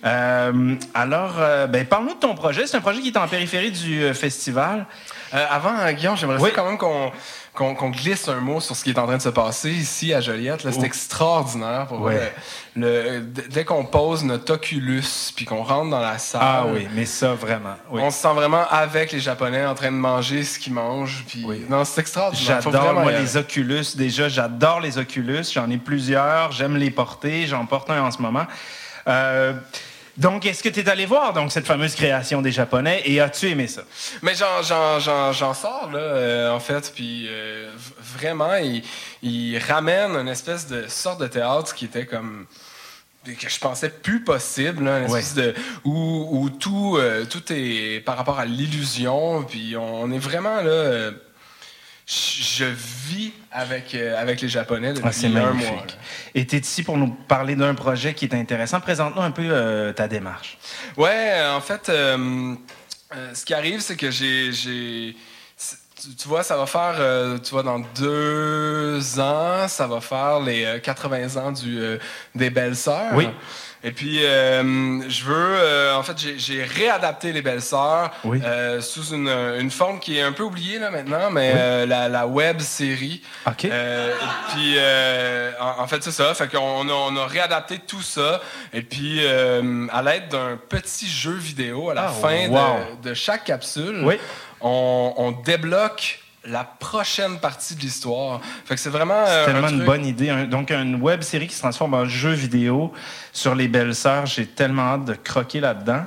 Alors, ben, parle-nous de ton projet. C'est un projet qui est en périphérie du festival. Avant, Guillaume, j'aimerais Oui. quand même qu'on qu'on glisse un mot sur ce qui est en train de se passer ici à Joliette. C'est extraordinaire. Pour Ouais. Le- dès qu'on pose notre Oculus puis qu'on rentre dans la salle, Ah oui, mais ça, vraiment. Oui. on se sent vraiment avec les Japonais en train de manger ce qu'ils mangent. Puis... Oui. Non, c'est extraordinaire. J'adore, moi, les Oculus. Déjà, j'adore les Oculus. J'en ai plusieurs. J'aime les porter. J'en porte un en ce moment. Euh, donc, est-ce que tu es allé voir donc, cette fameuse création des Japonais et as-tu aimé ça? Mais j'en, sors, là, euh, en fait, puis euh, vraiment, il, il ramène une espèce de sorte de théâtre qui était comme que je pensais plus possible, là, une Ouais. espèce de où, où tout, euh, tout est par rapport à l'illusion, puis on est vraiment là. Je vis avec, euh, avec les Japonais depuis Ah, c'est un mois. là. Et tu es ici pour nous parler d'un projet qui est intéressant? Présente-nous un peu euh, ta démarche. Ouais, euh, en fait, euh, ce qui arrive, c'est que j'ai. tu, tu vois, ça va faire, tu vois, dans deux ans, ça va faire les euh, 80 ans du, des Belles-Sœurs. Oui. Et puis, euh, je veux, euh, en fait, j'ai- réadapté les Belles-Sœurs Oui. euh, sous une, une forme qui est un peu oubliée là maintenant, mais la, la web série. OK. Et puis, en, en fait, c'est ça. Fait qu'on a, on a réadapté tout ça. Et puis, à l'aide d'un petit jeu vidéo à la Ah, fin wow. de, de chaque capsule, Oui. on, on débloque la prochaine partie de l'histoire. Fait que c'est vraiment. C'est euh, un tellement une bonne idée. Un- donc, une web série qui se transforme en jeu vidéo sur les belles-sœurs. J'ai tellement hâte de croquer là-dedans.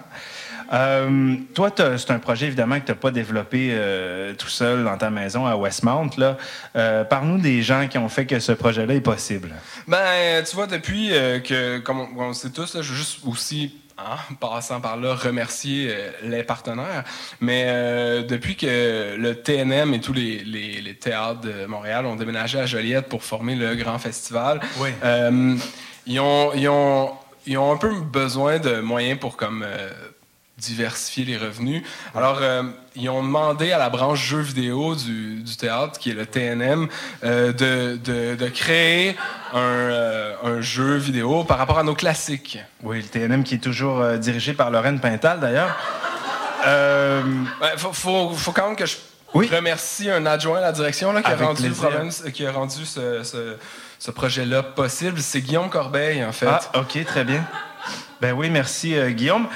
Euh, toi, c'est un projet évidemment que tu n'as pas développé euh, tout seul dans ta maison à Westmount. Là. Euh, Parle-nous des gens qui ont fait que ce projet-là est possible. Ben, tu vois, depuis que, comme on, sait tous, là, je veux juste aussi en passant par là, remercier euh, les partenaires. Mais euh, depuis que le TNM et tous les, les- les théâtres de Montréal ont déménagé à Joliette pour former le grand festival, Oui. euh, ils, ont, ils, ont, ils ont un peu besoin de moyens pour comme diversifier les revenus. Alors, euh, ils ont demandé à la branche jeux vidéo du, du théâtre, qui est le TNM, euh, de, de, de créer un, euh, un jeu vidéo par rapport à nos classiques. Oui, le TNM qui est toujours dirigé par Lorraine Pintal, d'ailleurs. Il faut, faut, faut quand même que je Oui. remercie un adjoint à la direction là, qui, a rendu problème- qui a rendu ce, ce- ce projet-là possible. C'est Guillaume Corbeil, en fait. Ah, OK, très bien. Ben oui, merci euh, Guillaume.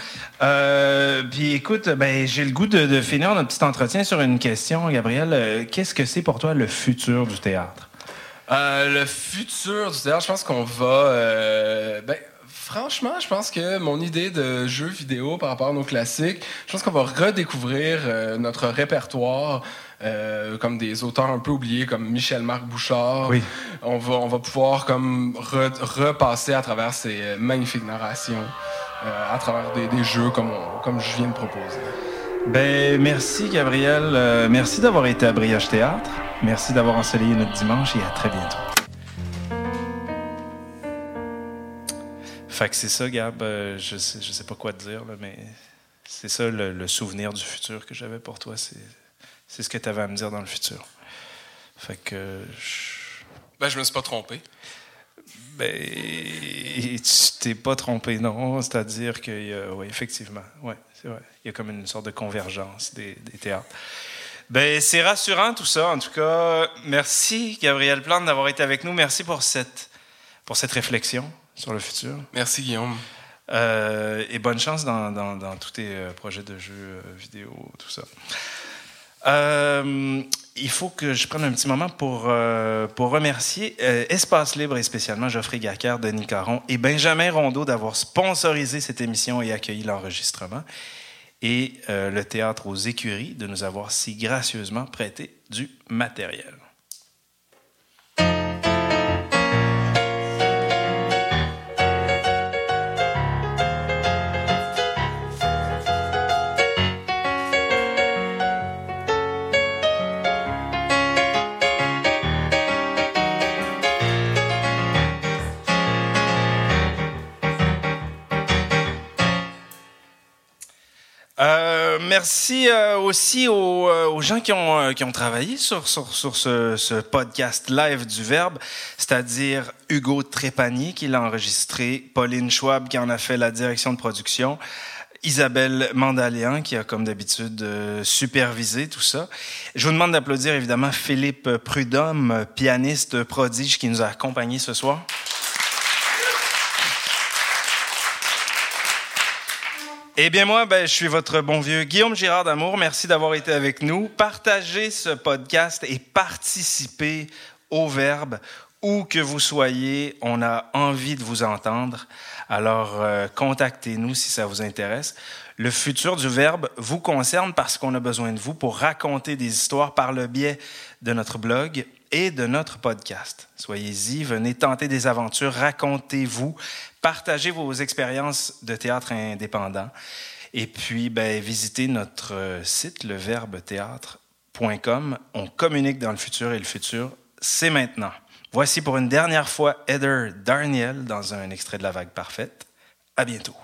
Euh, puis écoute, ben, j'ai le goût de, finir notre petit entretien sur une question, Gabriel. Euh, Qu'est-ce que c'est pour toi le futur du théâtre? Le futur du théâtre, je pense qu'on va. ben, franchement, je pense que mon idée de jeu vidéo par rapport à nos classiques, je pense qu'on va redécouvrir notre répertoire. Euh, comme des auteurs un peu oubliés comme Michel-Marc Bouchard. Oui. On va, on va pouvoir comme re- repasser à travers ces magnifiques narrations, euh, à travers des, des jeux comme, on- comme je viens de proposer. Ben merci Gabriel. Euh, merci d'avoir été à Brioche Théâtre. Merci d'avoir ensoleillé notre dimanche et à très bientôt. Fait que c'est ça, Gab. Euh, je sais, je sais pas quoi te dire, là, mais c'est ça le, le souvenir du futur que j'avais pour toi. C'est, c'est ce que tu avais à me dire dans le futur. Fait que je- Ben, je me suis pas trompé. ben, tu t'es pas trompé, non. C'est-à-dire qu'il y a, oui, effectivement, ouais, c'est vrai. Il y a comme une sorte de convergence des, des théâtres. Ben, c'est rassurant tout ça. En tout cas, merci Gabriel Plante d'avoir été avec nous. Merci pour cette, pour cette réflexion sur le futur. Merci, Guillaume. Euh, et bonne chance dans, dans- dans tous tes euh, projets de jeux euh, vidéo, tout ça. Euh, il faut que je prenne un petit moment pour, euh, pour remercier euh, Espace Libre et spécialement Geoffrey Gacker, Denis Caron et Benjamin Rondeau d'avoir sponsorisé cette émission et accueilli l'enregistrement. Et le Théâtre aux Écuries de nous avoir si gracieusement prêté du matériel. Merci euh, aussi aux, euh, aux gens qui ont, euh, qui ont travaillé sur, sur, sur ce, podcast live du Verbe, c'est-à-dire Hugo Trépanier qui l'a enregistré, Pauline Schwab qui en a fait la direction de production, Isabelle Mandaléan qui a comme d'habitude supervisé tout ça. Je vous demande d'applaudir évidemment Philippe Prudhomme, pianiste prodige qui nous a accompagnés ce soir. Eh bien, moi, ben, je suis votre bon vieux Guillaume Girard d'Amour. Merci d'avoir été avec nous. Partagez ce podcast et participez au Verbe. Où que vous soyez, on a envie de vous entendre. Alors, euh, contactez-nous si ça vous intéresse. Le futur du Verbe vous concerne parce qu'on a besoin de vous pour raconter des histoires par le biais de notre blog et de notre podcast. Soyez-y, venez tenter des aventures, racontez-vous, partagez vos expériences de théâtre indépendant et puis ben, visitez notre euh, site leverbethéâtre.com. On communique dans le futur et le futur, c'est maintenant. Voici pour une dernière fois Heather Darniel dans un extrait de La Vague Parfaite. À bientôt.